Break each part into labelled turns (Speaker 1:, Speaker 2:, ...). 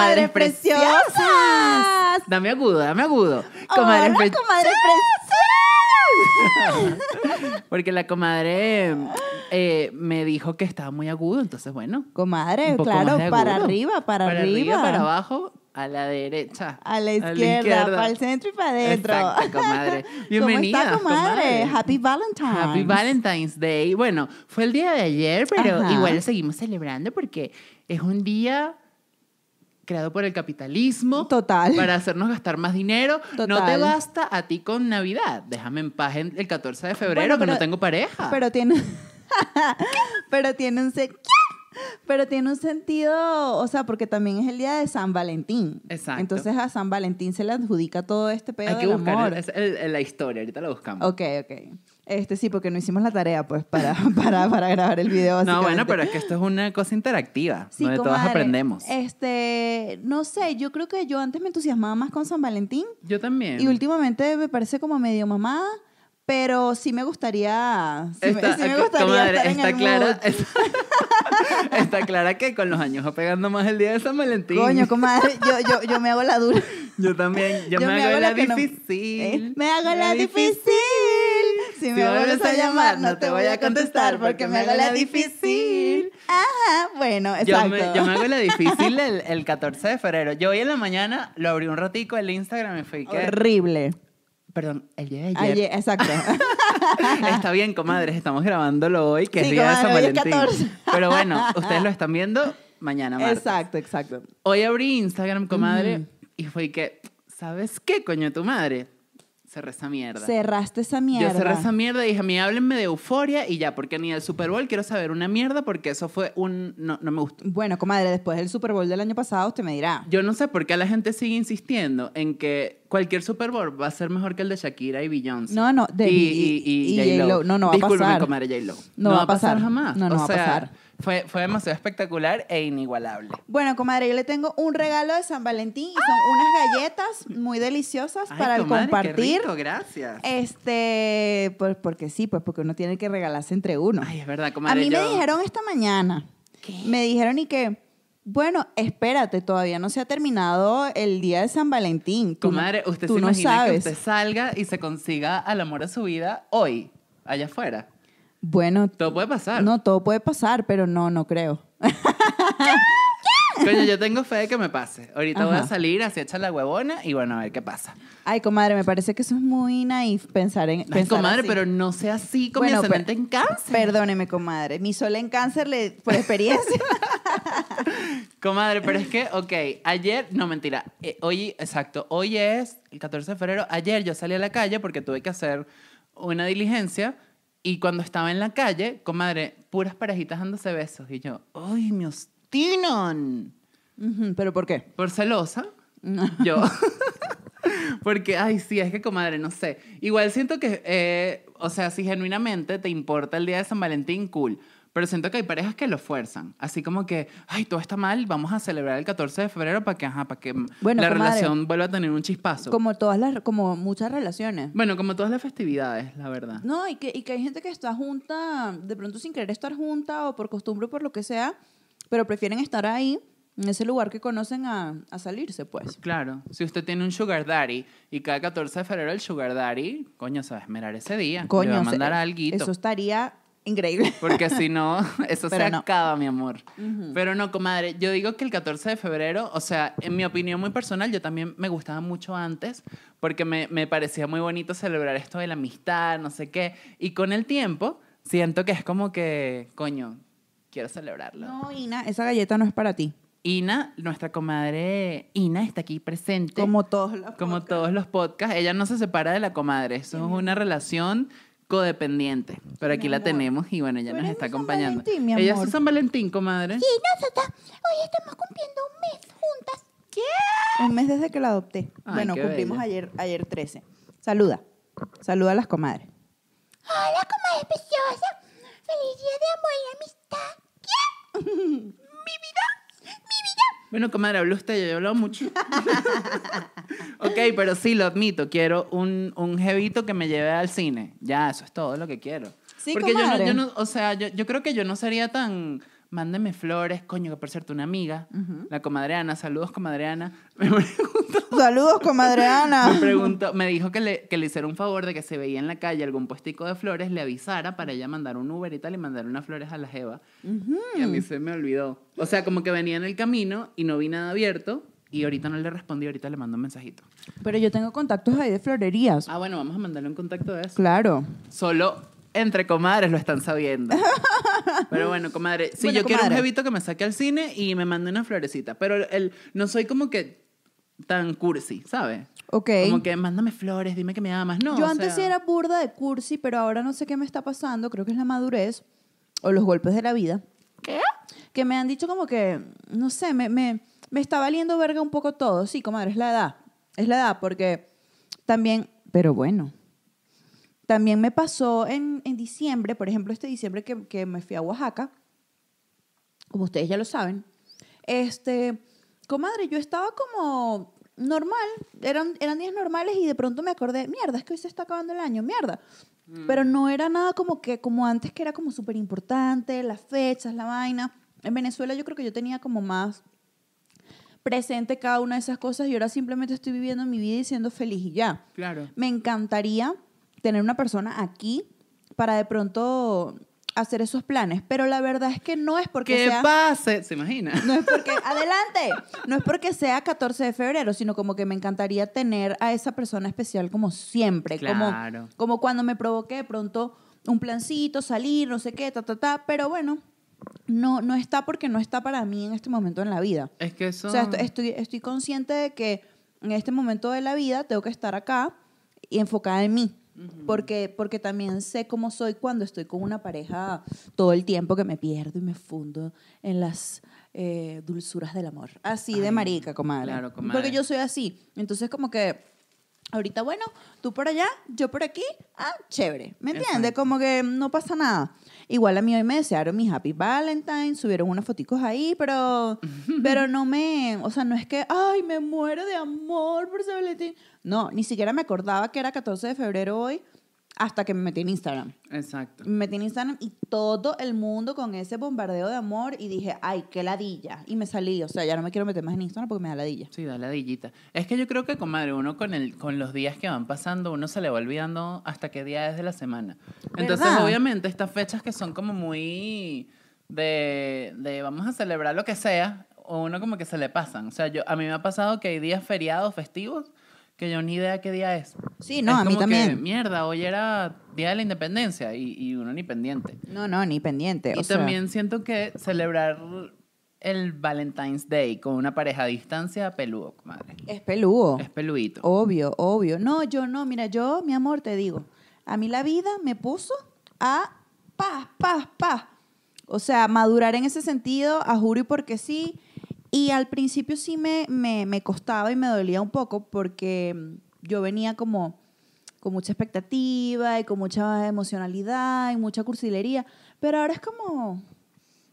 Speaker 1: Comadres preciosas.
Speaker 2: Dame agudo, dame agudo.
Speaker 1: Comadres Hola,
Speaker 2: pre-
Speaker 1: comadres preciosas.
Speaker 2: Porque la comadre eh, me dijo que estaba muy agudo, entonces bueno.
Speaker 1: Comadre, claro, para arriba, para, arriba.
Speaker 2: para abajo, a la derecha.
Speaker 1: A la izquierda, para el centro y para adentro.
Speaker 2: Exacto, comadre. Bienvenida,
Speaker 1: ¿Cómo está, comadre?
Speaker 2: comadre.
Speaker 1: Happy Valentine's.
Speaker 2: Happy Valentine's Day. Bueno, fue el día de ayer, pero
Speaker 1: Ajá.
Speaker 2: igual lo seguimos celebrando porque es un día creado por el capitalismo.
Speaker 1: Total.
Speaker 2: Para hacernos gastar más dinero. No te
Speaker 1: Total.
Speaker 2: basta a ti con Navidad. Déjame en paz el 14 de febrero
Speaker 1: Bueno,
Speaker 2: que no tengo pareja.
Speaker 1: Pero tiene. pero tiene un se- Pero tiene un sentido, o sea, porque también es el día de San Valentín.
Speaker 2: Exacto.
Speaker 1: Entonces a San Valentín se le adjudica todo este pedo
Speaker 2: Hay que
Speaker 1: del
Speaker 2: buscar
Speaker 1: amor.
Speaker 2: el- es el- el- la historia, ahorita la buscamos.
Speaker 1: Ok, ok. Este sí, porque no hicimos la tarea, pues, para, para, para grabar el video.
Speaker 2: No, bueno, pero es que esto es una cosa interactiva,
Speaker 1: Sí,
Speaker 2: donde todas
Speaker 1: comadre.
Speaker 2: aprendemos.
Speaker 1: Este, no sé, yo creo que yo antes me entusiasmaba más con San Valentín
Speaker 2: Yo también.
Speaker 1: y últimamente me parece como medio mamada, pero sí me gustaría, sí, me-
Speaker 2: Está,
Speaker 1: sí me gustaría
Speaker 2: comadre,
Speaker 1: estar en
Speaker 2: está
Speaker 1: el
Speaker 2: clara, está, está clara que con los años va pegando más el día de San Valentín.
Speaker 1: Coño, comadre, yo, yo, yo me hago la dura.
Speaker 2: Yo también, yo, me, hago, la
Speaker 1: no-
Speaker 2: difícil.
Speaker 1: ¿Eh? Me hago la difícil. Si, me vuelves a llamar, no te voy a contestar porque me hago la difícil. Ajá, bueno,
Speaker 2: Yo
Speaker 1: exacto.
Speaker 2: me, yo me hago la difícil el, el 14 de febrero. Yo hoy en la mañana lo abrí un ratico el Instagram y fui que...
Speaker 1: Horrible.
Speaker 2: Perdón, el día de ayer.
Speaker 1: Ayer, exacto.
Speaker 2: Está bien, comadres, estamos grabándolo hoy, que
Speaker 1: Sí,
Speaker 2: es día de San Valentín.
Speaker 1: 14.
Speaker 2: Pero bueno, ustedes lo están viendo mañana martes.
Speaker 1: exacto, exacto.
Speaker 2: Hoy abrí Instagram, comadre, y fue que, ¿sabes qué, coño, tu madre? Cerré esa mierda.
Speaker 1: Cerraste esa mierda.
Speaker 2: Yo cerré esa mierda y dije, a mí háblenme de euforia y ya, porque ni el Super Bowl quiero saber una mierda porque eso fue un... No, no me gustó.
Speaker 1: Bueno, comadre, después del Super Bowl del año pasado, usted me dirá.
Speaker 2: Yo no sé por qué la gente sigue insistiendo en que cualquier Super Bowl va a ser mejor que el de Shakira y Beyoncé.
Speaker 1: No, no, de-
Speaker 2: y,
Speaker 1: y-
Speaker 2: y,
Speaker 1: y
Speaker 2: J-Lo.
Speaker 1: J-Lo. No, no va a pasar.
Speaker 2: comadre J-Lo.
Speaker 1: No va a pasar.
Speaker 2: jamás.
Speaker 1: No, no
Speaker 2: O
Speaker 1: va a pasar.
Speaker 2: Fue, fue demasiado espectacular e inigualable.
Speaker 1: Bueno, comadre, yo le tengo un regalo de San Valentín y son unas galletas muy deliciosas
Speaker 2: Ay,
Speaker 1: para el
Speaker 2: comadre, qué
Speaker 1: compartir.
Speaker 2: rico, gracias.
Speaker 1: Este, pues porque sí, pues porque uno tiene que regalarse entre uno.
Speaker 2: Ay, es verdad,
Speaker 1: A
Speaker 2: comadre.
Speaker 1: mí me dijeron esta mañana, me dijeron y que, bueno, espérate, todavía no se ha terminado el día de San Valentín. Tú
Speaker 2: Comadre, usted
Speaker 1: tú
Speaker 2: se
Speaker 1: no
Speaker 2: imagina
Speaker 1: sabes.
Speaker 2: que usted salga y se consiga al amor de su vida hoy, allá afuera.
Speaker 1: Bueno,
Speaker 2: Todo puede pasar.
Speaker 1: no, todo puede pasar, pero no, no creo.
Speaker 2: Coño, yo tengo fe de que me pase. Ahorita voy a
Speaker 1: Ajá.
Speaker 2: salir, así echa la huevona y bueno, a ver qué pasa.
Speaker 1: Ay, comadre, me parece que eso es muy naif pensar en
Speaker 2: Ay,
Speaker 1: pensar
Speaker 2: comadre,
Speaker 1: así.
Speaker 2: pero no sea así con
Speaker 1: Bueno,
Speaker 2: mi ascendente en cáncer.
Speaker 1: Perdóneme, comadre. Mi sol en cáncer, le, por experiencia.
Speaker 2: Comadre, pero es que, ok, ayer, no mentira, eh, hoy, exacto, hoy es el 14 de febrero, ayer yo salí a la calle porque tuve que hacer una diligencia y cuando estaba en la calle, comadre, puras parejitas dándose besos y yo, ¡ay, me ostinan!
Speaker 1: Ujú, ¿Pero por qué?
Speaker 2: Por celosa, yo. Porque, ay, sí, es que, comadre, no sé. Igual siento que, eh, o sea, si genuinamente te importa el día de San Valentín, cool. Pero siento que hay parejas que lo fuerzan. Así como que, ay, todo está mal, vamos a celebrar el 14 de febrero para que, ajá, para que
Speaker 1: Bueno,
Speaker 2: la
Speaker 1: comadre,
Speaker 2: relación vuelva a tener un chispazo.
Speaker 1: Como todas las, como muchas relaciones.
Speaker 2: Bueno, como todas las festividades, la verdad.
Speaker 1: No, y que, y que hay gente que está junta, de pronto sin querer estar junta o por costumbre o por lo que sea, pero prefieren estar ahí, en ese lugar que conocen, a, a salirse, pues.
Speaker 2: Claro, si usted tiene un sugar daddy y cada 14 de febrero el sugar daddy, coño, se va a esmerar ese día.
Speaker 1: Coño,
Speaker 2: Le va a
Speaker 1: se-
Speaker 2: mandar alguito.
Speaker 1: eso estaría increíble.
Speaker 2: Porque si no, eso
Speaker 1: Pero
Speaker 2: se
Speaker 1: no.
Speaker 2: acaba, mi amor. Pero no, comadre, yo digo que el 14 de febrero, o sea, en mi opinión muy personal, yo también me gustaba mucho antes, porque me, me parecía muy bonito celebrar esto de la amistad, no sé qué. Y con el tiempo, siento que es como que, coño, quiero celebrarlo.
Speaker 1: No, Ina, esa galleta no es para ti.
Speaker 2: Ina, nuestra comadre Ina, está aquí presente.
Speaker 1: Como todos los
Speaker 2: Como
Speaker 1: podcasts.
Speaker 2: todos los podcasts, ella no se separa de la comadre, eso es una relación codependiente. Pero aquí la
Speaker 1: amor.
Speaker 2: tenemos y bueno, ella nos está
Speaker 1: San
Speaker 2: acompañando.
Speaker 1: Valentín, mi
Speaker 2: Ella es
Speaker 1: amor.
Speaker 2: San Valentín, comadre.
Speaker 3: Sí, nosotras hoy estamos cumpliendo un mes juntas.
Speaker 1: Un mes desde que la adopté.
Speaker 2: Ay,
Speaker 1: bueno,
Speaker 2: qué
Speaker 1: cumplimos
Speaker 2: bella.
Speaker 1: ayer, ayer 13. Saluda. Saluda a las comadres.
Speaker 3: Hola, comadre preciosa. Feliz día de amor y amistad. ¿Qué? Mi vida.
Speaker 2: Bueno, comadre, habla usted, yo he hablado mucho. ok, pero sí, lo admito, quiero un, un jevito que me lleve al cine. Ya, eso es todo lo que quiero.
Speaker 1: Sí,
Speaker 2: Porque yo no,
Speaker 1: comadre.
Speaker 2: yo no, o sea, yo, yo creo que yo no sería tan mándeme flores, coño, que por cierto, una amiga, la comadre Ana, saludos comadre Ana, me preguntó,
Speaker 1: Saludos, comadre Ana.
Speaker 2: me preguntó, me dijo que le, que le hiciera un favor de que se veía en la calle algún puestico de flores, le avisara para ella mandar un Uber y tal y mandar unas flores a la Jeva. Y a mí se me olvidó. O sea, como que venía en el camino y no vi nada abierto y ahorita no le respondí, ahorita le mando un mensajito.
Speaker 1: Pero yo tengo contactos ahí de florerías.
Speaker 2: Ah, bueno, vamos a mandarle un contacto de eso.
Speaker 1: Claro.
Speaker 2: Solo entre comadres lo están sabiendo. Pero bueno, comadre, sí,
Speaker 1: Bueno,
Speaker 2: yo quiero un
Speaker 1: comadre.
Speaker 2: jevito que me saque al cine y me mande una florecita. Pero el, no soy como que tan cursi, ¿sabes?
Speaker 1: Ok.
Speaker 2: Como que mándame flores, dime que me amas. No,
Speaker 1: yo antes
Speaker 2: sea,
Speaker 1: sí era burda de cursi, pero ahora no sé qué me está pasando. Creo que es la madurez o los golpes de la vida.
Speaker 2: ¿Qué?
Speaker 1: Que me han dicho como que, no sé, me, me, me está valiendo verga un poco todo. Sí, comadre, es la edad. Es la edad, porque también, pero bueno. También me pasó en, en diciembre, por ejemplo, este diciembre que, que me fui a Oaxaca, como ustedes ya lo saben, este, comadre, yo estaba como normal, eran, eran días normales y de pronto me acordé, mierda, es que hoy se está acabando el año, mierda. Pero no era nada como que, como antes, que era como súper importante, las fechas, la vaina. En Venezuela yo creo que yo tenía como más presente cada una de esas cosas y ahora simplemente estoy viviendo mi vida y siendo feliz y ya.
Speaker 2: Claro.
Speaker 1: Me encantaría tener una persona aquí para de pronto hacer esos planes, pero la verdad es que no es porque
Speaker 2: Que
Speaker 1: sea
Speaker 2: pase, ¿se imagina?
Speaker 1: no es porque adelante, no es porque sea 14 de febrero, sino como que me encantaría tener a esa persona especial como siempre,
Speaker 2: Claro.
Speaker 1: como como cuando me provoque de pronto un plancito, salir, no sé qué, ta ta ta, pero bueno, no no está porque no está para mí en este momento en la vida.
Speaker 2: Es que eso...
Speaker 1: O sea, estoy, estoy, estoy consciente de que en este momento de la vida tengo que estar acá y enfocada en mí. Porque, porque también sé cómo soy cuando estoy con una pareja todo el tiempo que me pierdo y me fundo en las eh, dulzuras del amor. Así de marica, comadre.
Speaker 2: claro, comadre.
Speaker 1: Porque yo soy así. Entonces, como que ahorita, bueno, tú por allá, yo por aquí, ah, chévere. ¿Me entiendes? Como que no pasa nada. Igual a mí hoy me desearon mi Happy Valentine, subieron unas foticos ahí, pero, pero no me, o sea, no es que, ay, me muero de amor por San Valentín. No, ni siquiera me acordaba que era 14 de febrero hoy hasta que me metí en Instagram.
Speaker 2: Exacto.
Speaker 1: Me metí en Instagram y todo el mundo con ese bombardeo de amor y dije, ay, qué ladilla. Y me salí, o sea, ya no me quiero meter más en Instagram porque me da ladilla.
Speaker 2: Sí, da ladillita. Es que yo creo que, comadre, uno con, el, con los días que van pasando, uno se le va olvidando hasta qué día es de la semana. Entonces,
Speaker 1: ¿Verdad?
Speaker 2: obviamente, estas fechas que son como muy de, de vamos a celebrar lo que sea, uno como que se le pasan. O sea, yo, a mí me ha pasado que hay días feriados, festivos, que yo ni idea qué día es.
Speaker 1: Sí, no,
Speaker 2: Es
Speaker 1: a mí
Speaker 2: como que,
Speaker 1: también.
Speaker 2: mierda, hoy era Día de la Independencia y, y uno ni pendiente.
Speaker 1: No, no, ni pendiente.
Speaker 2: Y
Speaker 1: o sea,
Speaker 2: también siento que celebrar el Valentine's Day con una pareja a distancia, peludo, comadre.
Speaker 1: es peludo.
Speaker 2: Es peludito.
Speaker 1: Obvio, obvio. No, yo no, mira, yo, mi amor, te digo, a mí la vida me puso a paz, paz, paz. O sea, madurar en ese sentido, a juro y porque sí. Y al principio sí me, me, me costaba y me dolía un poco porque mm, yo venía como con mucha expectativa y con mucha emocionalidad y mucha cursilería. Pero ahora es como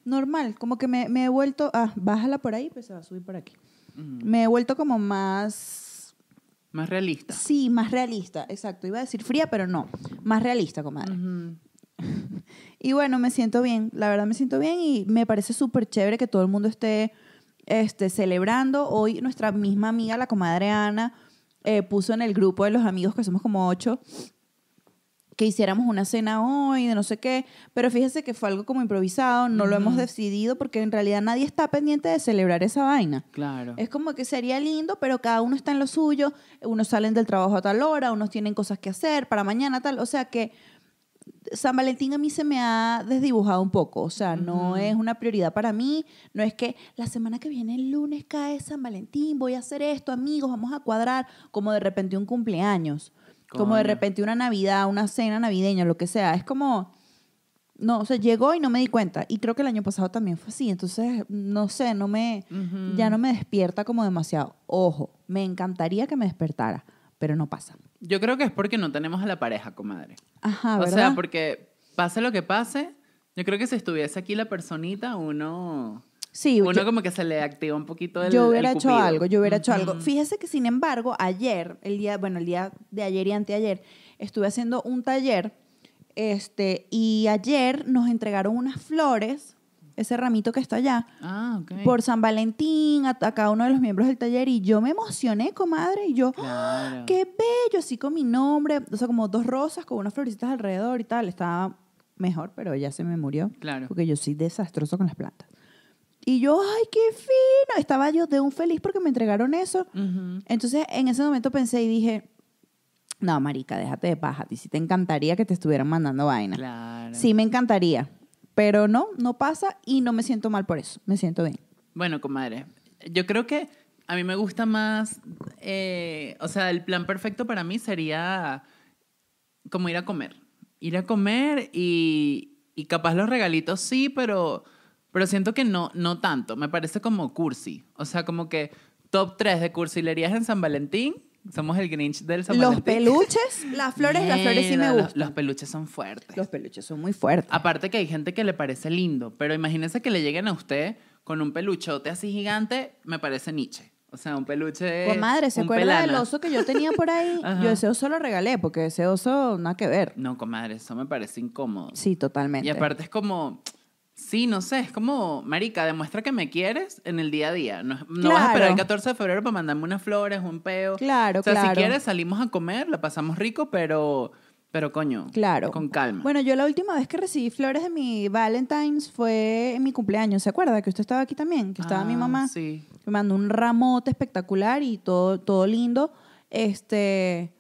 Speaker 1: normal, como que me, me he vuelto, ah, bájala por ahí, pues se va a subir por aquí. Me he vuelto como más
Speaker 2: Más realista.
Speaker 1: Sí, más realista, exacto. Iba a decir fría, pero no. Más realista, comadre. Y bueno, me siento bien. La verdad me siento bien y me parece súper chévere que todo el mundo esté este, celebrando. Hoy nuestra misma amiga, la comadre Ana, eh, puso en el grupo de los amigos, que somos como ocho, que hiciéramos una cena hoy, de no sé qué. Pero fíjese que fue algo como improvisado, no lo hemos decidido porque en realidad nadie está pendiente de celebrar esa vaina.
Speaker 2: Claro.
Speaker 1: Es como que sería lindo, pero cada uno está en lo suyo. Unos salen del trabajo a tal hora, unos tienen cosas que hacer para mañana, tal. O sea que San Valentín a mí se me ha desdibujado un poco. O sea, no es una prioridad para mí. No es que la semana que viene, el lunes, cae San Valentín, voy a hacer esto, amigos, vamos a cuadrar. Como de repente un cumpleaños. Como de repente una Navidad, una cena navideña, lo que sea. Es como. No, o sea, llegó y no me di cuenta. Y creo que el año pasado también fue así. Entonces, no sé, no me, ya no me despierta como demasiado. Ojo, me encantaría que me despertara, pero no pasa.
Speaker 2: Yo creo que es porque no tenemos a la pareja, comadre.
Speaker 1: Ajá,
Speaker 2: o
Speaker 1: ¿verdad?
Speaker 2: sea, porque pase lo que pase, yo creo que si estuviese aquí la personita, uno,
Speaker 1: sí,
Speaker 2: uno
Speaker 1: yo,
Speaker 2: como que se le activa un poquito el
Speaker 1: yo hubiera
Speaker 2: el
Speaker 1: hecho algo, yo hubiera hecho algo. Fíjese que, sin embargo, ayer, el día, bueno, el día de ayer y anteayer, estuve haciendo un taller, este, y ayer nos entregaron unas flores ese ramito que está allá,
Speaker 2: Ah, ok.
Speaker 1: por San Valentín, a, a cada uno de los miembros del taller, y yo me emocioné, comadre, y yo, ¡ah!
Speaker 2: Claro.
Speaker 1: ¡qué bello! Así con mi nombre, o sea, como dos rosas con unas florecitas alrededor y tal, estaba mejor, pero ya se me murió,
Speaker 2: Claro.
Speaker 1: porque yo soy desastroso con las plantas. Y yo, ¡ay, qué fino! Estaba yo de un feliz porque me entregaron eso.
Speaker 2: Ujú.
Speaker 1: Entonces, en ese momento pensé y dije, no, marica, déjate de paja. A ti sí te encantaría que te estuvieran mandando vaina.
Speaker 2: Claro.
Speaker 1: Sí, me encantaría. Pero no, no pasa y no me siento mal por eso. Me siento bien.
Speaker 2: Bueno, comadre, yo creo que a mí me gusta más, eh, o sea, el plan perfecto para mí sería como ir a comer. Ir a comer y, y capaz los regalitos sí, pero, pero siento que no, no tanto. Me parece como cursi. O sea, como que top 3 de cursilerías en San Valentín. Somos el Grinch del San
Speaker 1: los
Speaker 2: Valentín.
Speaker 1: peluches, las flores, las flores sí me
Speaker 2: Mierda,
Speaker 1: gustan.
Speaker 2: Los, peluches son fuertes.
Speaker 1: Los peluches son muy fuertes.
Speaker 2: Aparte que hay gente que le parece lindo, pero imagínense que le lleguen a usted con un peluchote así gigante, me parece Nietzsche. O sea, un peluche.
Speaker 1: Comadre, ¿se
Speaker 2: un
Speaker 1: acuerda del oso que yo tenía por ahí?
Speaker 2: Ajá.
Speaker 1: yo ese oso lo regalé porque ese oso nada que ver.
Speaker 2: No, comadre, eso me parece incómodo.
Speaker 1: Sí, totalmente.
Speaker 2: Y aparte es como. Sí, no sé, es como, marica, demuestra que me quieres en el día a día. No, no vas a esperar
Speaker 1: Claro.
Speaker 2: el 14 de febrero para mandarme unas flores, un peo.
Speaker 1: Claro,
Speaker 2: o sea,
Speaker 1: claro.
Speaker 2: si quieres salimos a comer, la pasamos rico, pero, pero coño,
Speaker 1: Claro.
Speaker 2: con calma.
Speaker 1: Bueno, yo la última vez que recibí flores de mi Valentine's fue en mi cumpleaños. ¿Se acuerda? Que usted estaba aquí también, que estaba mi
Speaker 2: Ah,
Speaker 1: mamá.
Speaker 2: Sí.
Speaker 1: Me mandó un ramote espectacular y todo, todo lindo. Este,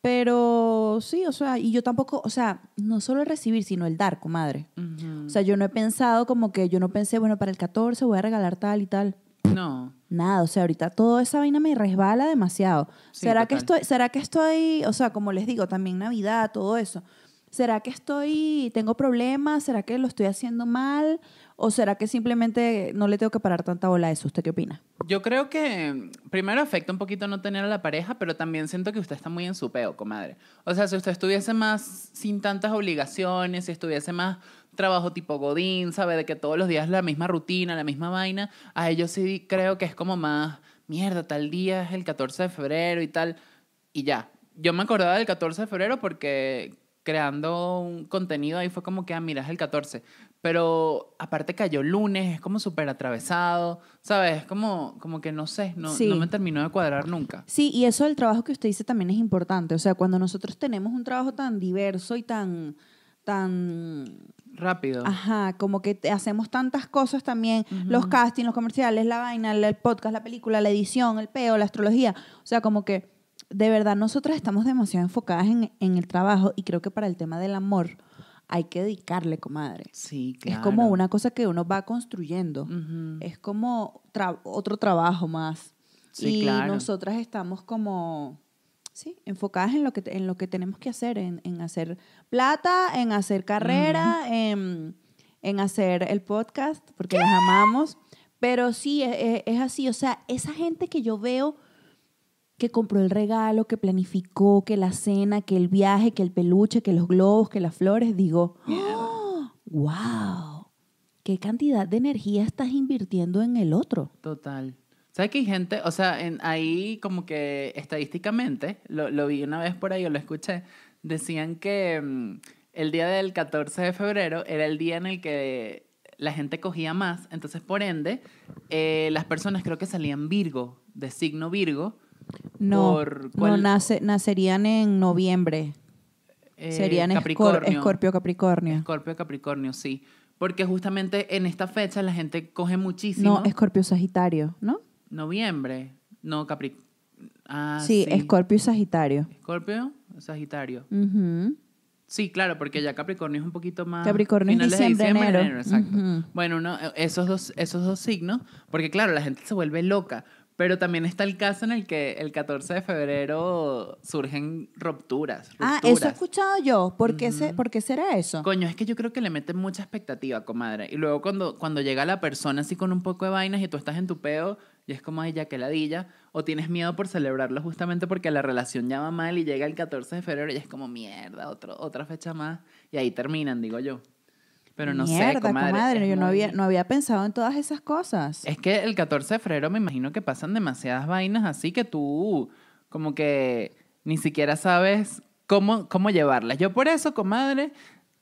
Speaker 1: pero sí, o sea, y yo tampoco, o sea, no solo el recibir, sino el dar, comadre.
Speaker 2: Ujú.
Speaker 1: O sea, yo no he pensado como que yo no pensé, bueno, para el 14 voy a regalar tal y tal.
Speaker 2: No.
Speaker 1: Nada, o sea, ahorita toda esa vaina me resbala demasiado.
Speaker 2: Sí,
Speaker 1: ¿Será que estoy, será que estoy, o sea, como les digo, también Navidad, todo eso. ¿Será que estoy, tengo problemas? ¿Será que lo estoy haciendo mal? ¿O será que simplemente no le tengo que parar tanta bola a eso? ¿Usted qué opina?
Speaker 2: Yo creo que primero afecta un poquito no tener a la pareja, pero también siento que usted está muy en su peo, comadre. O sea, si usted estuviese más sin tantas obligaciones, si estuviese más trabajo tipo Godín, sabe, de que todos los días la misma rutina, la misma vaina, a ellos sí creo que es como más, mierda, tal día es el 14 de febrero y tal, y ya. Yo me acordaba del 14 de febrero porque creando un contenido ahí fue como que, ah, mira, es el 14. Pero aparte cayó lunes, es como súper atravesado, ¿sabes? Es como, como que no sé, no,
Speaker 1: Sí.
Speaker 2: no me terminó de cuadrar nunca.
Speaker 1: Sí, y eso del trabajo que usted dice también es importante. O sea, cuando nosotros tenemos un trabajo tan diverso y tan, tan
Speaker 2: Rápido.
Speaker 1: Ajá, como que hacemos tantas cosas también, los castings, los comerciales, la vaina, el, el podcast, la película, la edición, el peo, la astrología. O sea, como que de verdad nosotras estamos demasiado enfocadas en, en el trabajo y creo que para el tema del amor hay que dedicarle, comadre.
Speaker 2: Sí, claro.
Speaker 1: Es como una cosa que uno va construyendo. Es como tra- otro trabajo más.
Speaker 2: Sí,
Speaker 1: y
Speaker 2: claro.
Speaker 1: nosotras estamos como, sí, enfocadas en lo que, te- en lo que tenemos que hacer, en, en hacer plata, en hacer carrera, en, en hacer el podcast, porque las amamos. Pero sí, es, es- es así. O sea, esa gente que yo veo que compró el regalo, que planificó, que la cena, que el viaje, que el peluche, que los globos, que las flores, digo, ¡Oh! wow, qué cantidad de energía estás invirtiendo en el otro.
Speaker 2: Total. ¿Sabes que hay gente, o sea, ahí como que estadísticamente, lo, lo vi una vez por ahí o lo escuché, decían que mm, el día del 14 de febrero era el día en el que la gente cogía más, entonces por ende, eh, las personas creo que salían Virgo, de signo Virgo.
Speaker 1: No,
Speaker 2: por
Speaker 1: no nace, nacerían en noviembre.
Speaker 2: eh,
Speaker 1: Serían
Speaker 2: Capricornio.
Speaker 1: Escorpio, Capricornio.
Speaker 2: Escorpio, Capricornio, sí. Porque justamente en esta fecha la gente coge muchísimo.
Speaker 1: No, Escorpio, Sagitario, ¿no?
Speaker 2: Noviembre. No, Capri. Ah,
Speaker 1: sí, Escorpio y Sagitario.
Speaker 2: Escorpio, Sagitario. Sí, claro, porque ya Capricornio es un poquito más.
Speaker 1: Capricornio es
Speaker 2: finales de
Speaker 1: diciembre, enero.
Speaker 2: exacto. Bueno, esos, dos, esos dos signos, porque claro, la gente se vuelve loca. Pero también está el caso en el que el 14 de febrero surgen rupturas.
Speaker 1: Ah, eso he escuchado yo. ¿Por qué, se- ¿por qué será eso?
Speaker 2: Coño, es que yo creo que le meten mucha expectativa, comadre. Y luego cuando, cuando llega la persona así con un poco de vainas y tú estás en tu peo y es como, ay, ya que ladilla. O tienes miedo por celebrarlo justamente porque la relación ya va mal y llega el 14 de febrero y es como, mierda, otro, otra fecha más. Y ahí terminan, digo yo. Pero no
Speaker 1: Mierda,
Speaker 2: sé, comadre. es
Speaker 1: yo no había, no había pensado en todas esas cosas.
Speaker 2: Es que el 14 de febrero me imagino que pasan demasiadas vainas así que tú como que ni siquiera sabes cómo, cómo llevarlas. Yo por eso, comadre,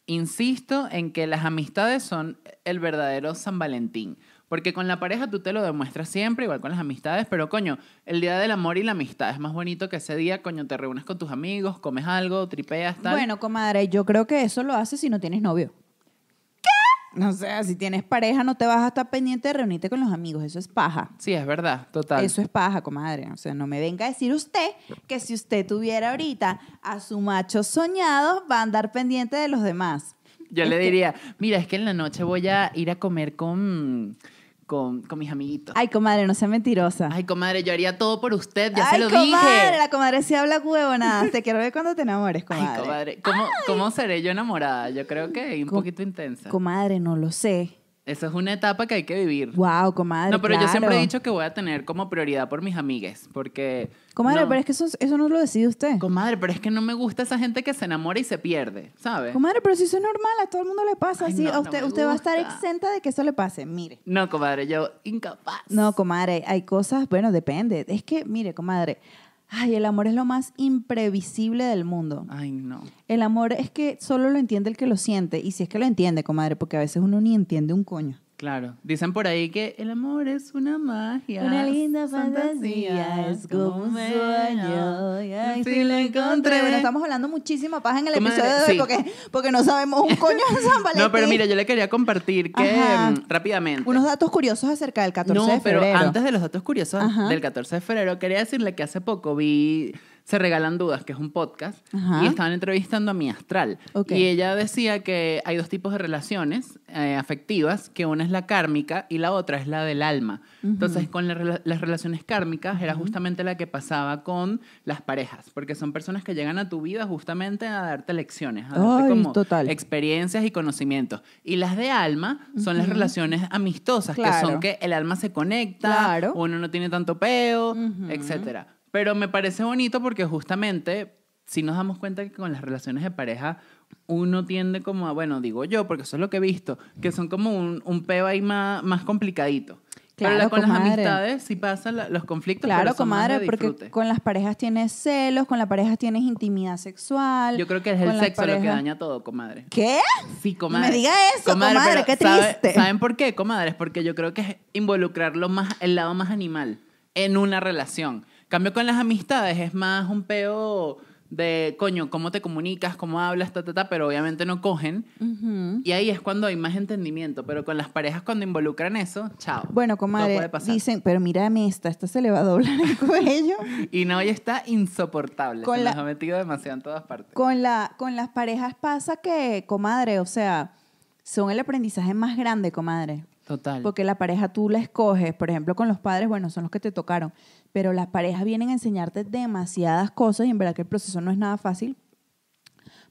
Speaker 2: insisto en que las amistades son el verdadero San Valentín. Porque con la pareja tú te lo demuestras siempre, igual con las amistades, pero coño, el día del amor y la amistad es más bonito que ese día, coño, te reúnes con tus amigos, comes algo, tripeas, tal.
Speaker 1: Bueno, comadre, yo creo que eso lo haces si no tienes novio. No sé, si tienes pareja no te vas a estar pendiente de reunirte con los amigos, eso es paja.
Speaker 2: Sí, es verdad, total.
Speaker 1: Eso es paja, comadre. O sea, no me venga a decir usted que si usted tuviera ahorita a su macho soñado, va a andar pendiente de los demás.
Speaker 2: Yo le diría, mira, es que en la noche voy a ir a comer con, con, con mis amiguitos.
Speaker 1: Ay, comadre, no sea mentirosa.
Speaker 2: Ay, comadre, yo haría todo por usted, ya
Speaker 1: Ay,
Speaker 2: se lo
Speaker 1: comadre,
Speaker 2: dije.
Speaker 1: la comadre sí habla huevonadas. Te quiero ver cuando te enamores, comadre.
Speaker 2: Ay, comadre, ¿cómo, ¿cómo seré yo enamorada? Yo creo que un
Speaker 1: Com-
Speaker 2: poquito intensa.
Speaker 1: Comadre, no lo sé.
Speaker 2: Esa es una etapa que hay que vivir.
Speaker 1: Wow, comadre.
Speaker 2: no, pero yo siempre he dicho que voy a tener como prioridad por mis amigues, porque...
Speaker 1: Comadre,
Speaker 2: no-
Speaker 1: pero es que eso, eso no lo decide usted.
Speaker 2: Comadre, pero es que no me gusta esa gente que se enamora y se pierde, ¿sabes?
Speaker 1: Comadre, pero si eso es normal, a todo el mundo le pasa.
Speaker 2: Ay,
Speaker 1: sí,
Speaker 2: no,
Speaker 1: a
Speaker 2: no
Speaker 1: usted, usted va a estar exenta de que eso le pase. Mire.
Speaker 2: No, comadre, yo incapaz.
Speaker 1: No, comadre, hay cosas, bueno, depende. Es que, mire, comadre, ay, el amor es lo más imprevisible del mundo.
Speaker 2: Ay, no.
Speaker 1: El amor es que solo lo entiende el que lo siente. Y si es que lo entiende, comadre, porque a veces uno ni entiende un coño.
Speaker 2: Claro. Dicen por ahí que el amor es una magia.
Speaker 1: Una linda fantasía, es como un sueño. y ay, sí lo encontré. Bueno, estamos hablando muchísima paja en el episodio de hoy
Speaker 2: sí.
Speaker 1: porque, porque no sabemos un coño de San Valentín.
Speaker 2: No, pero mira, yo le quería compartir que
Speaker 1: Ajá.
Speaker 2: mm, rápidamente.
Speaker 1: Unos datos curiosos acerca del 14
Speaker 2: no,
Speaker 1: de
Speaker 2: pero
Speaker 1: febrero.
Speaker 2: antes de los datos curiosos
Speaker 1: Ajá.
Speaker 2: del 14 de febrero, quería decirle que hace poco vi Se Regalan Dudas, que es un podcast,
Speaker 1: Ajá.
Speaker 2: y estaban entrevistando a mi astral.
Speaker 1: Ok.
Speaker 2: Y ella decía que hay dos tipos de relaciones eh, afectivas, que una es la kármica y la otra es la del alma. Entonces, con la las relaciones kármicas era justamente la que pasaba con las parejas, porque son personas que llegan a tu vida justamente a darte lecciones, a darte
Speaker 1: Ay,
Speaker 2: como
Speaker 1: total.
Speaker 2: experiencias y conocimientos. Y las de alma son las relaciones amistosas, que
Speaker 1: Claro.
Speaker 2: son que el alma se conecta,
Speaker 1: Claro.
Speaker 2: uno no tiene tanto peo, etcétera. Pero me parece bonito porque justamente si nos damos cuenta que con las relaciones de pareja uno tiende como a, bueno, digo yo, porque eso es lo que he visto, que son como un, un peo ahí más, más complicadito. pero
Speaker 1: Claro,
Speaker 2: la- con las
Speaker 1: comadre.
Speaker 2: amistades sí pasan la- los conflictos,
Speaker 1: Claro,
Speaker 2: pero
Speaker 1: comadre, porque con las parejas tienes celos, con las parejas tienes intimidad sexual.
Speaker 2: Yo creo que es el
Speaker 1: las
Speaker 2: sexo lo que daña todo, comadre.
Speaker 1: ¿Qué?
Speaker 2: Sí, comadre.
Speaker 1: me diga eso, comadre,
Speaker 2: pero
Speaker 1: qué
Speaker 2: ¿sabe-
Speaker 1: triste.
Speaker 2: ¿Saben por qué, comadres? Porque yo creo que es involucrarlo más, el lado más animal en una relación. Cambio con las amistades es más un peo de, coño, cómo te comunicas, cómo hablas, ta, ta, ta, pero obviamente no cogen. Y ahí es cuando hay más entendimiento. Pero con las parejas, cuando involucran eso, chao.
Speaker 1: Bueno, comadre, dicen, pero mírame esta, esta se le va a doblar el cuello.
Speaker 2: Y no, y está insoportable.
Speaker 1: Con
Speaker 2: Se
Speaker 1: la-
Speaker 2: nos ha metido demasiado en todas partes.
Speaker 1: Con, la, con las parejas pasa que, comadre, o sea, son el aprendizaje más grande, comadre.
Speaker 2: Total.
Speaker 1: Porque la pareja tú la escoges, por ejemplo, con los padres, bueno, son los que te tocaron, pero las parejas vienen a enseñarte demasiadas cosas y en verdad que el proceso no es nada fácil.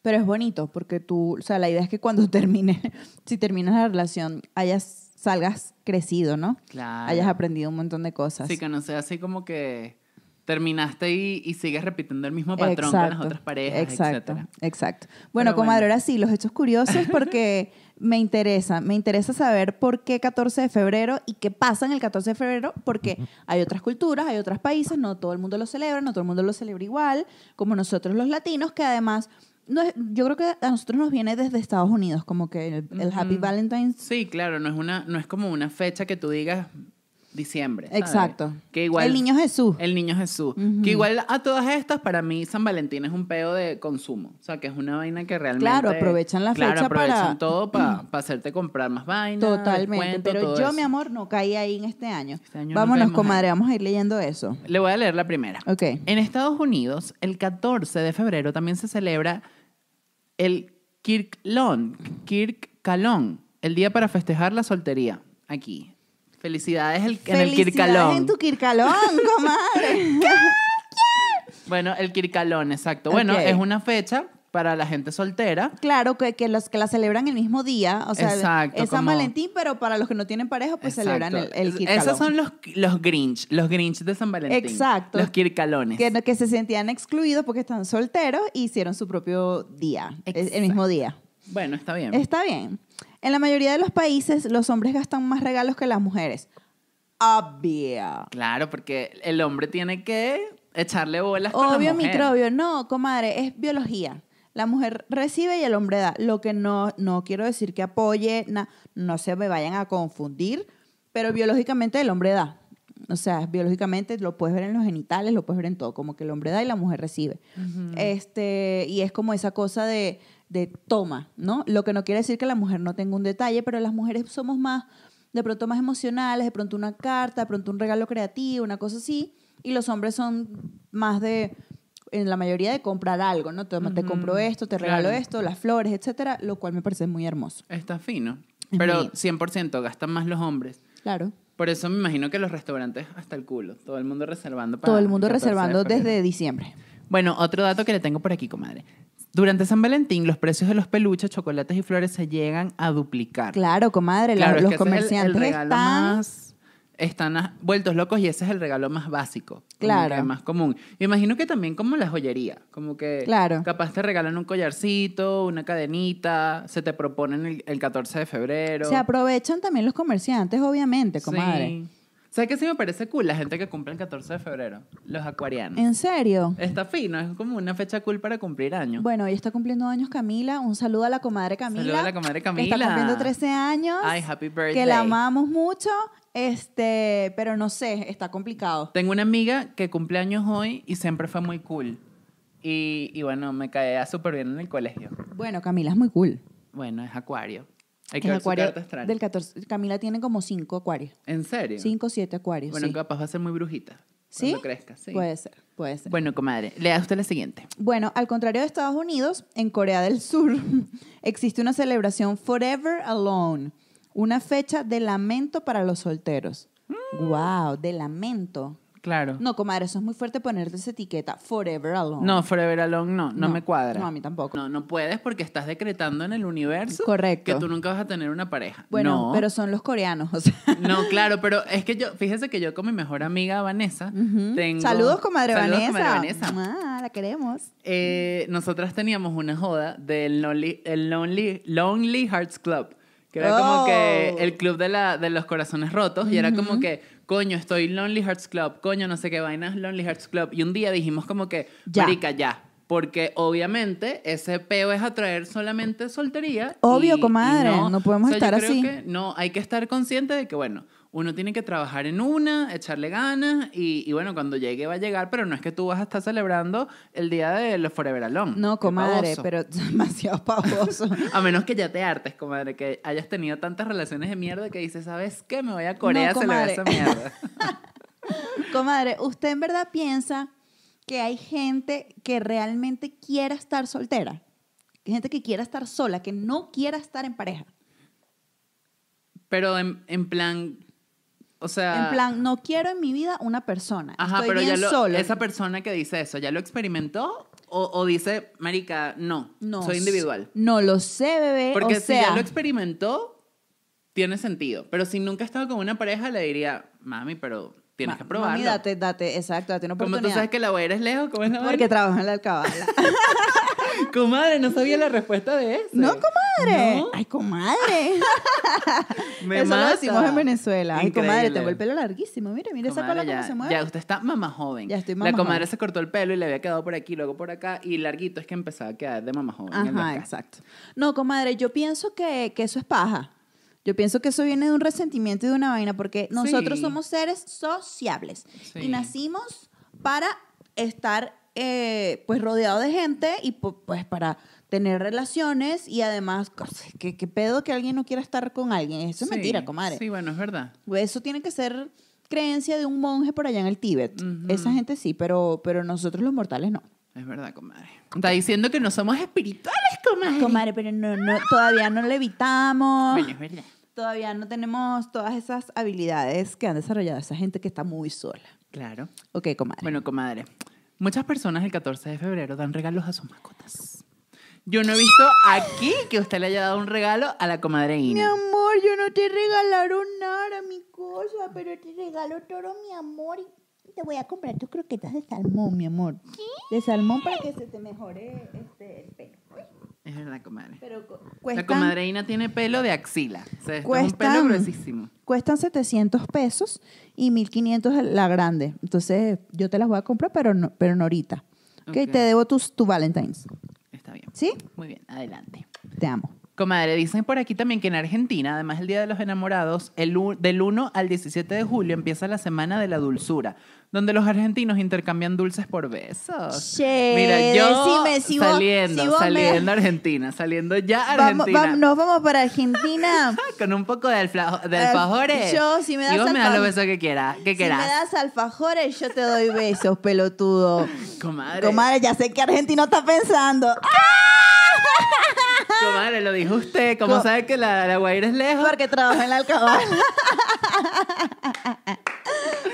Speaker 1: Pero es bonito porque tú, o sea, la idea es que cuando termine, si terminas la relación, hayas, salgas crecido, ¿no?
Speaker 2: Claro.
Speaker 1: Hayas aprendido un montón de cosas.
Speaker 2: Sí, que no sea así como que terminaste y, y sigues repitiendo el mismo patrón que las otras parejas,
Speaker 1: Exacto,
Speaker 2: etcétera.
Speaker 1: exacto. Bueno,
Speaker 2: Pero
Speaker 1: comadre,
Speaker 2: bueno.
Speaker 1: ahora sí, los hechos curiosos porque me interesa, me interesa saber por qué 14 de febrero y qué pasa en el 14 de febrero, porque hay otras culturas, hay otros países, no todo el mundo lo celebra, no todo el mundo lo celebra igual, como nosotros los latinos, que además, no es- yo creo que a nosotros nos viene desde Estados Unidos, como que el, el Happy. Valentine's.
Speaker 2: Sí, claro, no es, una, no es como una fecha que tú digas diciembre. ¿sabes?
Speaker 1: Exacto.
Speaker 2: Que igual,
Speaker 1: el niño Jesús.
Speaker 2: El niño Jesús. Que igual a todas estas, para mí, San Valentín es un peo de consumo. O sea, que es una vaina que realmente.
Speaker 1: Claro, aprovechan la
Speaker 2: claro,
Speaker 1: fecha
Speaker 2: aprovechan
Speaker 1: para-
Speaker 2: todo para hacerte comprar más vainas.
Speaker 1: Totalmente, pero yo,
Speaker 2: eso.
Speaker 1: mi amor, no caí ahí en este año.
Speaker 2: Este año no
Speaker 1: Vámonos,
Speaker 2: caímos
Speaker 1: comadre,
Speaker 2: ahí.
Speaker 1: vamos a ir leyendo eso.
Speaker 2: Le voy a leer la primera.
Speaker 1: Ok.
Speaker 2: En Estados Unidos, el 14 de febrero también se celebra el Kirklon, Kirkalón, el día para festejar la soltería. Aquí. Felicidades el- en el Kirkalón.
Speaker 1: en tu Kirkalón, comadre.
Speaker 2: Bueno, el Kirkalón, exacto. Bueno, es una fecha para la gente soltera.
Speaker 1: Claro, que, que los que la celebran el mismo día, o sea,
Speaker 2: Exacto,
Speaker 1: es San
Speaker 2: como-
Speaker 1: Valentín, pero para los que no tienen pareja, pues celebran el, el Kirkalón.
Speaker 2: Esos son los, los Grinch, los Grinch de San Valentín.
Speaker 1: Exacto.
Speaker 2: Los Kirkalones.
Speaker 1: que, que se sentían excluidos porque están solteros y hicieron su propio día, el mismo día.
Speaker 2: Bueno, está bien.
Speaker 1: Está bien. En la mayoría de los países, los hombres gastan más regalos que las mujeres. Obvio.
Speaker 2: Claro, porque el hombre tiene que echarle bolas con la
Speaker 1: Obvio,
Speaker 2: mujer.
Speaker 1: microbio. No, comadre, es biología. La mujer recibe y el hombre da. Lo que no, no quiero decir que apoye, na- no se me vayan a confundir, pero biológicamente el hombre da. O sea, biológicamente lo puedes ver en los genitales, lo puedes ver en todo, como que el hombre da y la mujer recibe. este, y es como esa cosa de, de toma, ¿no? Lo que no quiere decir que la mujer no tenga un detalle, pero las mujeres somos más, de pronto más emocionales, de pronto una carta, de pronto un regalo creativo, una cosa así, y los hombres son más de, en la mayoría de comprar algo, ¿no? Te, te compro esto, te regalo
Speaker 2: Claro.
Speaker 1: esto, las flores, etcétera, lo cual me parece muy hermoso.
Speaker 2: Está fino.
Speaker 1: Es
Speaker 2: Pero
Speaker 1: muy-
Speaker 2: 100% gastan más los hombres.
Speaker 1: Claro.
Speaker 2: Por eso me imagino que los restaurantes hasta el culo. Todo el mundo reservando para
Speaker 1: Todo el mundo
Speaker 2: 14 de
Speaker 1: reservando desde diciembre.
Speaker 2: Bueno, otro dato que le tengo por aquí, comadre. Durante San Valentín, los precios de los peluches, chocolates y flores se llegan a duplicar.
Speaker 1: Claro, comadre,
Speaker 2: Claro,
Speaker 1: los
Speaker 2: el-
Speaker 1: comerciantes
Speaker 2: el, regalo
Speaker 1: están...
Speaker 2: más están a- vueltos locos y ese es el regalo más básico.
Speaker 1: Claro.
Speaker 2: más común. Me imagino que también como la joyería, como que
Speaker 1: Claro.
Speaker 2: capaz te regalan un collarcito, una cadenita, se te proponen el, el 14 de febrero.
Speaker 1: Se aprovechan también los comerciantes, obviamente, comadre.
Speaker 2: Sí. ¿Sabes qué sí me parece cool? La gente que cumple el 14 de febrero, los acuarianos.
Speaker 1: ¿En serio?
Speaker 2: Está fino, es como una fecha cool para cumplir años.
Speaker 1: Bueno, hoy está cumpliendo años Camila. Un saludo a la comadre Camila.
Speaker 2: Saludo a la comadre Camila.
Speaker 1: Está cumpliendo 13 años.
Speaker 2: Ay, happy birthday.
Speaker 1: Que la amamos mucho. Este, pero no sé, está complicado.
Speaker 2: Tengo una amiga que cumple años hoy y siempre fue muy cool. Y, y bueno, me caía súper bien en el colegio.
Speaker 1: Bueno, Camila es muy cool.
Speaker 2: Bueno, es acuario. Hay que
Speaker 1: Es
Speaker 2: ver
Speaker 1: acuario
Speaker 2: carta astral.
Speaker 1: del 14. Camila tiene como 5 acuarios.
Speaker 2: ¿En serio?
Speaker 1: 5 o 7 acuarios.
Speaker 2: Bueno,
Speaker 1: sí.
Speaker 2: capaz va a ser muy brujita.
Speaker 1: ¿Sí?
Speaker 2: Cuando crezca, sí.
Speaker 1: Puede ser, puede ser.
Speaker 2: Bueno, comadre, lea usted la siguiente.
Speaker 1: Bueno, al contrario de Estados Unidos, en Corea del Sur existe una celebración Forever Alone, una fecha de lamento para los solteros. Wow, de lamento.
Speaker 2: Claro.
Speaker 1: No, comadre, eso es muy fuerte ponerte esa etiqueta, Forever Alone.
Speaker 2: No, Forever Alone no, no,
Speaker 1: No,
Speaker 2: me cuadra.
Speaker 1: no, a mí tampoco.
Speaker 2: No, no puedes porque estás decretando en el universo
Speaker 1: Correcto.
Speaker 2: que tú nunca vas a tener una pareja.
Speaker 1: Bueno,
Speaker 2: no.
Speaker 1: pero son los coreanos, o sea.
Speaker 2: No, claro, pero es que yo, fíjese que yo con mi mejor amiga Vanessa tengo...
Speaker 1: Saludos, comadre
Speaker 2: Saludos,
Speaker 1: Vanessa.
Speaker 2: comadre Vanessa.
Speaker 1: Ah, la queremos.
Speaker 2: Eh, nosotras teníamos una joda del Lonely, el Lonely, Lonely Hearts Club, que era como
Speaker 1: Oh.
Speaker 2: que el club de, la, de los corazones rotos, y era como que, coño, estoy Lonely Hearts Club, coño, no sé qué vainas, Lonely Hearts Club. Y un día dijimos como que,
Speaker 1: Ya.
Speaker 2: marica, ya. Porque obviamente ese peo es atraer solamente soltería.
Speaker 1: Obvio,
Speaker 2: y- y
Speaker 1: comadre, no podemos estar
Speaker 2: creo
Speaker 1: así.
Speaker 2: que no, hay que estar consciente de que, bueno, uno tiene que trabajar en una, echarle ganas y, y bueno, cuando llegue va a llegar, pero no es que tú vas a estar celebrando el día de los Forever Alone.
Speaker 1: No, comadre, pero demasiado pavoso.
Speaker 2: A menos que ya te hartes, comadre, que hayas tenido tantas relaciones de mierda que dices, ¿sabes qué? Me voy a Corea a celebrar
Speaker 1: comadre.
Speaker 2: esa mierda.
Speaker 1: Comadre, ¿usted en verdad piensa que hay gente que realmente quiera estar soltera? Hay gente que quiera estar sola, que no quiera estar en pareja.
Speaker 2: Pero en, en plan, o sea...
Speaker 1: en plan, no quiero en mi vida una persona.
Speaker 2: Ajá,
Speaker 1: Estoy
Speaker 2: pero
Speaker 1: bien
Speaker 2: ya lo,
Speaker 1: solo.
Speaker 2: esa persona que dice eso, ¿ya lo experimentó? O, o dice, marica, no,
Speaker 1: no,
Speaker 2: soy individual?
Speaker 1: No lo sé, bebé.
Speaker 2: Porque
Speaker 1: o
Speaker 2: si
Speaker 1: sea,
Speaker 2: ya lo experimentó, tiene sentido. Pero si nunca ha estado con una pareja, le diría, mami, pero tienes
Speaker 1: ma-
Speaker 2: que probarlo.
Speaker 1: Mami, date, date, exacto, date una
Speaker 2: Como
Speaker 1: oportunidad.
Speaker 2: tú sabes que la voy es lejos, ¿cómo es la
Speaker 1: Porque trabajo en la alcabala.
Speaker 2: Comadre, no sabía la respuesta de eso.
Speaker 1: no, comadre.
Speaker 2: No.
Speaker 1: Ay, comadre.
Speaker 2: Me
Speaker 1: Eso
Speaker 2: mata.
Speaker 1: lo decimos en Venezuela. Ay, comadre, tengo el pelo larguísimo. Mire, mire esa
Speaker 2: Comadre,
Speaker 1: cola cómo
Speaker 2: ya,
Speaker 1: se mueve.
Speaker 2: Ya, usted está mamá joven.
Speaker 1: Ya estoy
Speaker 2: La
Speaker 1: mamá
Speaker 2: comadre
Speaker 1: joven.
Speaker 2: se cortó el pelo y le había quedado por aquí, luego por acá, y larguito es que empezaba a quedar de mamá joven. la
Speaker 1: Ajá, exacto. No, comadre, yo pienso que, que eso es paja. Yo pienso que eso viene de un resentimiento y de una vaina, porque nosotros
Speaker 2: Sí.
Speaker 1: somos seres sociables
Speaker 2: Sí.
Speaker 1: y nacimos para estar eh, pues rodeados de gente y pu- pues para tener relaciones y además, ¿qué, qué pedo que alguien no quiera estar con alguien? Eso es
Speaker 2: Sí,
Speaker 1: mentira, comadre.
Speaker 2: Sí, bueno, es verdad.
Speaker 1: Eso tiene que ser creencia de un monje por allá en el Tíbet. Esa gente sí, pero, pero nosotros los mortales no.
Speaker 2: Es verdad, comadre. Está diciendo que no somos espirituales, comadre.
Speaker 1: Comadre, pero no, no, todavía no levitamos.
Speaker 2: Bueno, es verdad.
Speaker 1: Todavía no tenemos todas esas habilidades que han desarrollado esa gente que está muy sola.
Speaker 2: Claro.
Speaker 1: Ok, comadre.
Speaker 2: Bueno, comadre, muchas personas el 14 de febrero dan regalos a sus mascotas. Yo no he visto aquí que usted le haya dado un regalo a la comadre
Speaker 1: mi
Speaker 2: Ina.
Speaker 1: amor, yo no te regalaron nada, mi cosa, pero te regalo todo mi amor y te voy a comprar tus croquetas de salmón, mi amor. De salmón para que se te mejore este, el pelo.
Speaker 2: Es verdad, comadre.
Speaker 1: Pero
Speaker 2: La
Speaker 1: cuestan,
Speaker 2: comadre Ina tiene pelo de axila. O sea, esto es un
Speaker 1: Cuestan-
Speaker 2: pelo gruesísimo.
Speaker 1: cuestan 700 pesos y 1500 la grande. Entonces, yo te las voy a comprar, pero no, pero no ahorita. Ok,
Speaker 2: Ok.
Speaker 1: te debo tus, tu Valentine's.
Speaker 2: Está bien.
Speaker 1: ¿Sí?
Speaker 2: Muy bien, adelante.
Speaker 1: Te amo.
Speaker 2: Comadre, dicen por aquí también que en Argentina, además del Día de los Enamorados, el, del 1 al 17 de julio empieza la Semana de la Dulzura, donde los argentinos intercambian dulces por besos.
Speaker 1: Che,
Speaker 2: Mira, yo
Speaker 1: decime si vos-
Speaker 2: saliendo,
Speaker 1: si vos me-
Speaker 2: saliendo a Argentina, saliendo ya
Speaker 1: Vamos,
Speaker 2: Argentina.
Speaker 1: vamos- nos vamos para Argentina.
Speaker 2: Con un poco de, alfla- de
Speaker 1: Eh,
Speaker 2: alfajores.
Speaker 1: yo, si me das
Speaker 2: y vos me das los besos que quieras. Que
Speaker 1: si
Speaker 2: quieras.
Speaker 1: me das alfajores, yo te doy besos, pelotudo.
Speaker 2: Comadre,
Speaker 1: Comadre, ya sé que argentino está pensando.
Speaker 2: Comadre, lo dijo usted. ¿Cómo
Speaker 1: Co-
Speaker 2: sabe que la, la Guaira es lejos?
Speaker 1: Porque trabaja en la alcabala.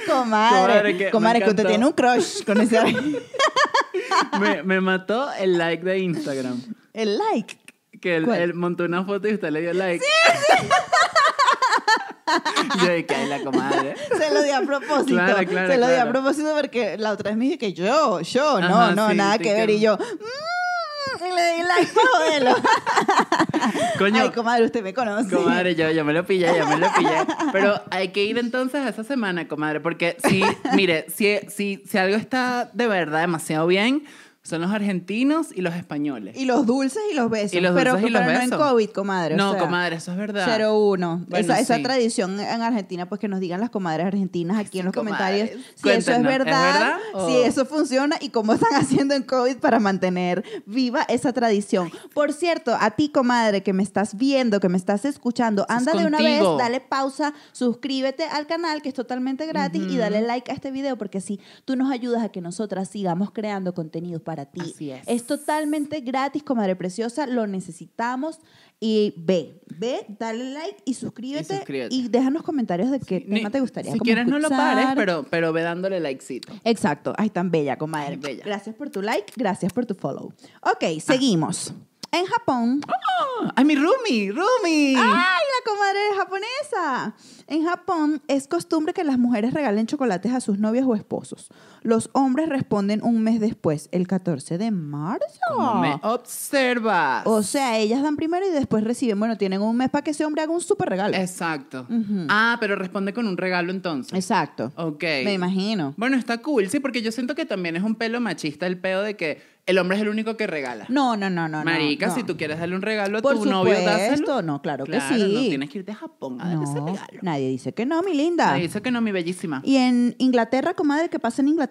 Speaker 1: Comadre,
Speaker 2: Comadre, que
Speaker 1: comadre, que usted tiene un crush con ese
Speaker 2: me, me mató el like de Instagram.
Speaker 1: el like.
Speaker 2: Que él, él montó una foto y usted le dio like. Yo dije, ay, la comadre.
Speaker 1: Se lo di a propósito.
Speaker 2: Claro, claro,
Speaker 1: Se lo di a
Speaker 2: claro.
Speaker 1: propósito porque la otra vez me dije que yo, yo, no,
Speaker 2: Ajá,
Speaker 1: no,
Speaker 2: sí,
Speaker 1: nada
Speaker 2: sí,
Speaker 1: que ver. Y yo, "Mm", y le di like para joderlo.
Speaker 2: Coño,
Speaker 1: Ay, comadre, usted me conoce.
Speaker 2: comadre, yo, yo me lo pillé, yo me lo pillé. Pero hay que ir entonces a esa semana, comadre, porque si, mire, si, si, si algo está de verdad demasiado bien, son los argentinos y los españoles.
Speaker 1: Y los dulces y los besos.
Speaker 2: Y los
Speaker 1: pero,
Speaker 2: y los
Speaker 1: pero no en
Speaker 2: besos.
Speaker 1: COVID, comadre. o
Speaker 2: no,
Speaker 1: sea,
Speaker 2: comadre, eso es verdad.
Speaker 1: 01.
Speaker 2: Bueno,
Speaker 1: esa, esa
Speaker 2: sí.
Speaker 1: tradición en Argentina, pues que nos digan las comadres argentinas aquí en los
Speaker 2: comadres.
Speaker 1: comentarios si eso es
Speaker 2: Cuéntenos, ¿es
Speaker 1: verdad,
Speaker 2: o-
Speaker 1: si eso funciona y cómo están haciendo en COVID para mantener viva esa tradición. Por cierto, a ti, comadre, que me estás viendo, que me estás escuchando,
Speaker 2: es
Speaker 1: anda de una vez, dale pausa, suscríbete al canal que es totalmente gratis y dale like a este video porque así tú nos ayudas a que nosotras sigamos creando contenido para ti.
Speaker 2: Así es.
Speaker 1: Es totalmente gratis, comadre preciosa, lo necesitamos. Y ve, ve, dale like y suscríbete.
Speaker 2: Y suscríbete.
Speaker 1: Y déjanos comentarios de qué tema
Speaker 2: Ni-
Speaker 1: te gustaría.
Speaker 2: Si quieres, no lo
Speaker 1: escuchar.
Speaker 2: pares, pero, pero ve dándole likecito.
Speaker 1: Exacto. Ay, tan bella, comadre.
Speaker 2: Ay, bella.
Speaker 1: Gracias por tu like, gracias por tu follow. Ok, seguimos. En Japón.
Speaker 2: ¡Oh! ¡Ay, mi Rumi! ¡Rumi!
Speaker 1: ¡Ay, la comadre japonesa! En Japón es costumbre que las mujeres regalen chocolates a sus novios o esposos. Los hombres responden un mes después, el 14 de marzo.
Speaker 2: ¿Cómo me observas?
Speaker 1: O sea, ellas dan primero y después reciben. Bueno, tienen un mes para que ese hombre haga un súper regalo.
Speaker 2: Exacto. Ah, pero responde con un regalo entonces.
Speaker 1: Exacto.
Speaker 2: Ok.
Speaker 1: Me imagino.
Speaker 2: Bueno, está cool, sí, porque yo siento que también es un pelo machista el pedo de que el hombre es el único que regala.
Speaker 1: No, no, no, no. no,
Speaker 2: Marica,
Speaker 1: no.
Speaker 2: si tú quieres darle un regalo a
Speaker 1: Por
Speaker 2: tu novio,
Speaker 1: supuesto,
Speaker 2: dáselo.
Speaker 1: no, claro que sí.
Speaker 2: No tienes que irte a Japón a darle ese
Speaker 1: No,
Speaker 2: regalo.
Speaker 1: nadie dice que no, mi linda.
Speaker 2: Nadie dice que no, mi bellísima.
Speaker 1: ¿Y en Inglaterra, comadre, qué pasa en Inglaterra?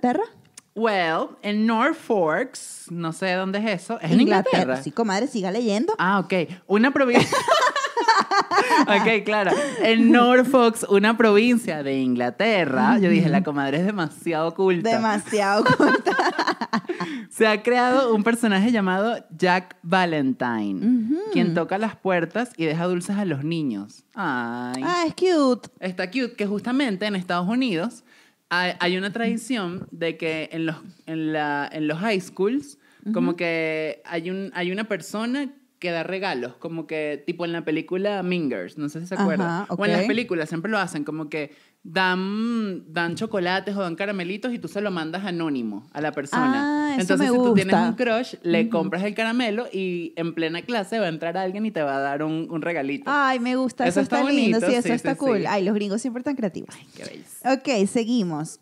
Speaker 2: Well, en Norfolk, no sé dónde es eso, es en Inglaterra.
Speaker 1: Sí, comadre, siga leyendo.
Speaker 2: Ah, ok. Una provincia. ok, claro. En Norfolk, una provincia de Inglaterra. Yo dije, la comadre es demasiado culta.
Speaker 1: Demasiado corta.
Speaker 2: Se ha creado un personaje llamado Jack Valentine, quien toca las puertas y deja dulces a los niños. Ay.
Speaker 1: ah, es cute.
Speaker 2: Está cute que justamente en Estados Unidos hay, hay una tradición de que en los, en la, en los high schools, como que hay, un, hay una persona que da regalos, como que tipo en la película Mingers, no sé si se acuerdan. O en las películas siempre lo hacen, como que dan, dan chocolates o dan caramelitos y tú se lo mandas anónimo a la persona.
Speaker 1: Ah, eso
Speaker 2: Entonces,
Speaker 1: me
Speaker 2: si tú tienes un crush, le compras el caramelo y en plena clase va a entrar alguien y te va a dar un, un regalito.
Speaker 1: Ay, me gusta. Eso,
Speaker 2: Eso
Speaker 1: está,
Speaker 2: está
Speaker 1: lindo. Sí, eso
Speaker 2: sí,
Speaker 1: está
Speaker 2: sí,
Speaker 1: cool.
Speaker 2: sí.
Speaker 1: Ay, los gringos siempre están creativos.
Speaker 2: Ay, qué belleza.
Speaker 1: Ok, seguimos.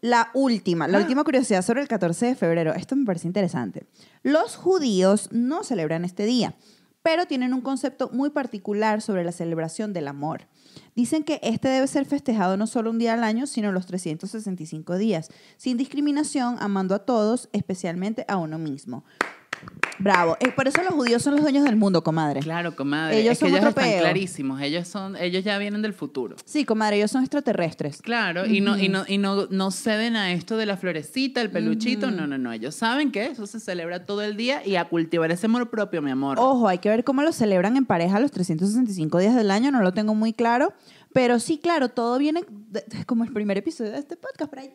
Speaker 1: La última, la última curiosidad sobre el 14 de febrero. Esto me parece interesante. Los judíos no celebran este día, pero tienen un concepto muy particular sobre la celebración del amor. Dicen que este debe ser festejado no solo un día al año, sino los 365 días, sin discriminación, amando a todos, especialmente a uno mismo. Bravo. Eh, por eso los judíos son los dueños del mundo, comadre.
Speaker 2: Claro, comadre.
Speaker 1: Ellos
Speaker 2: es que
Speaker 1: son
Speaker 2: ellos están clarísimos. Ellos son, ellos ya vienen del futuro.
Speaker 1: Sí, comadre, ellos son extraterrestres.
Speaker 2: Claro, y no, y no, y no, no ceden a esto de la florecita, el peluchito. No, no, no. Ellos saben que eso se celebra todo el día y a cultivar ese amor propio, mi amor.
Speaker 1: Ojo, hay que ver cómo lo celebran en pareja los 365 días del año, no lo tengo muy claro. Pero sí, claro, todo viene de- como el primer episodio de este podcast, por allá,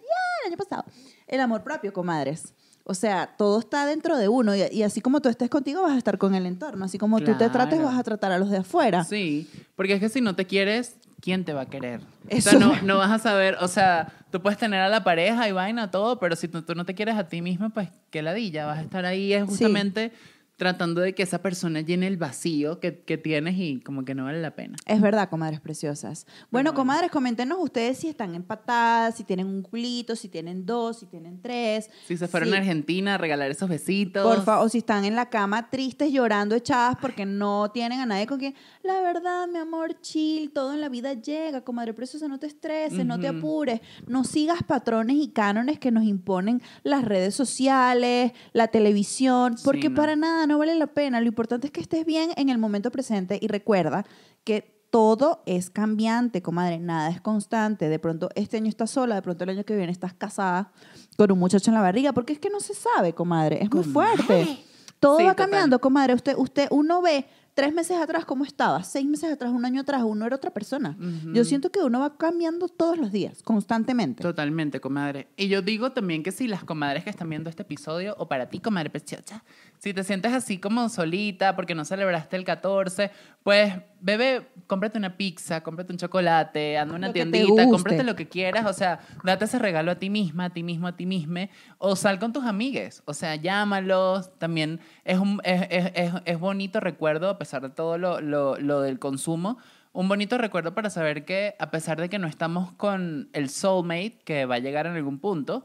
Speaker 1: el año pasado. El amor propio, comadres. O sea, todo está dentro de uno y, y así como tú estés contigo vas a estar con el entorno. Así como tú te trates
Speaker 2: Claro.
Speaker 1: vas a tratar a los de afuera.
Speaker 2: Sí, porque es que si no te quieres, ¿quién te va a querer? O
Speaker 1: Eso
Speaker 2: sea, no, no vas a saber, o sea, tú puedes tener a la pareja y vaina, todo, pero si tú, tú no te quieres a ti misma, pues qué ladilla, vas a estar ahí, es justamente tratando de que esa persona llene el vacío que, que tienes y como que no vale la pena.
Speaker 1: Es verdad, comadres preciosas. Bueno,
Speaker 2: bueno.
Speaker 1: comadres, coméntenos ustedes si están empatadas, si tienen un culito, si tienen dos, si tienen tres.
Speaker 2: Si se fueron
Speaker 1: si-
Speaker 2: a Argentina a regalar esos besitos.
Speaker 1: Por favor, o si están en la cama tristes, llorando, echadas porque no tienen a nadie con quien. La verdad, mi amor, chill, todo en la vida llega, comadre preciosa, no te estreses, no te apures, no sigas patrones y cánones que nos imponen las redes sociales, la televisión,
Speaker 2: Sí,
Speaker 1: porque
Speaker 2: no.
Speaker 1: para nada no vale la pena. Lo importante es que estés bien en el momento presente y recuerda que todo es cambiante, comadre, nada es constante. De pronto este año estás sola, de pronto el año que viene estás casada con un muchacho en la barriga, porque es que no se sabe, comadre, es muy fuerte. Todo
Speaker 2: Sí,
Speaker 1: va
Speaker 2: total.
Speaker 1: cambiando, comadre. Usted, usted, uno ve tres meses atrás cómo estaba, seis meses atrás, un año atrás, uno era otra persona. Yo siento que uno va cambiando todos los días, constantemente.
Speaker 2: Totalmente, comadre. Y yo digo también que si las comadres que están viendo este episodio, o para ti, comadre preciosa, si te sientes así como solita porque no celebraste el 14, pues, bebé, cómprate una pizza, cómprate un chocolate, anda a una
Speaker 1: Lo
Speaker 2: tiendita, cómprate lo que quieras, o sea, date ese regalo a ti misma, a ti mismo, a ti misma, o sal con tus amigues, o sea, llámalos, también es, un, es, es, es, bonito recuerdo, pesar de todo lo, lo, lo del consumo, un bonito recuerdo para saber que a pesar de que no estamos con el soulmate que va a llegar en algún punto,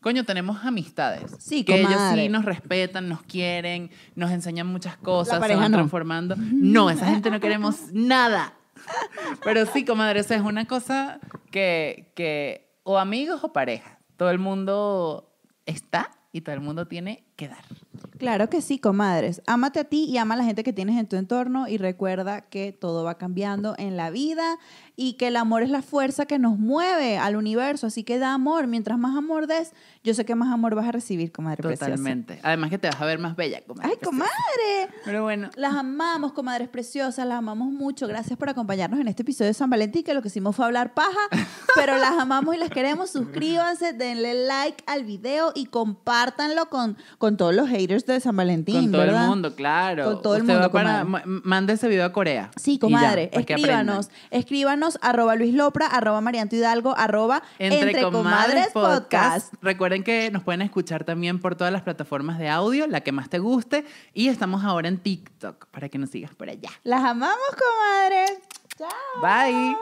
Speaker 2: coño, tenemos amistades.
Speaker 1: Sí,
Speaker 2: que ellos
Speaker 1: comadre.
Speaker 2: sí nos respetan, nos quieren, nos enseñan muchas cosas, se van
Speaker 1: no.
Speaker 2: transformando. No, esa gente no queremos nada. Pero sí, comadre, esa es una cosa que, que o amigos o pareja, todo el mundo está y todo el mundo tiene que dar.
Speaker 1: Claro que sí, comadres. Ámate a ti y ama a la gente que tienes en tu entorno y recuerda que todo va cambiando en la vida y que el amor es la fuerza que nos mueve al universo. Así que da amor. Mientras más amor des, yo sé que más amor vas a recibir, comadre preciosa.
Speaker 2: Totalmente. Además que te vas a ver más bella, comadre.
Speaker 1: ¡Ay,
Speaker 2: preciosa.
Speaker 1: comadre!
Speaker 2: Pero bueno.
Speaker 1: Las amamos, comadres preciosas, las amamos mucho. Gracias por acompañarnos en este episodio de San Valentín, que lo que hicimos fue hablar paja, pero las amamos y las queremos. Suscríbanse, denle like al video y compártanlo con, con todos los haters de San Valentín,
Speaker 2: Con todo
Speaker 1: ¿verdad?
Speaker 2: el mundo, claro.
Speaker 1: Con todo el
Speaker 2: Usted va
Speaker 1: mundo,
Speaker 2: para-
Speaker 1: comadre.
Speaker 2: ma- Mande ese video a Corea.
Speaker 1: Sí,
Speaker 2: ya,
Speaker 1: comadre,
Speaker 2: que
Speaker 1: escríbanos, escríbanos, arroba Luis Lopra, arroba Marianto Hidalgo, arroba
Speaker 2: Entre, Comadres Podcast. Recuerden que nos pueden escuchar también por todas las plataformas de audio, la que más te guste. Y estamos ahora en TikTok para que nos sigas por allá.
Speaker 1: Las amamos, comadres. Chao.
Speaker 2: Bye.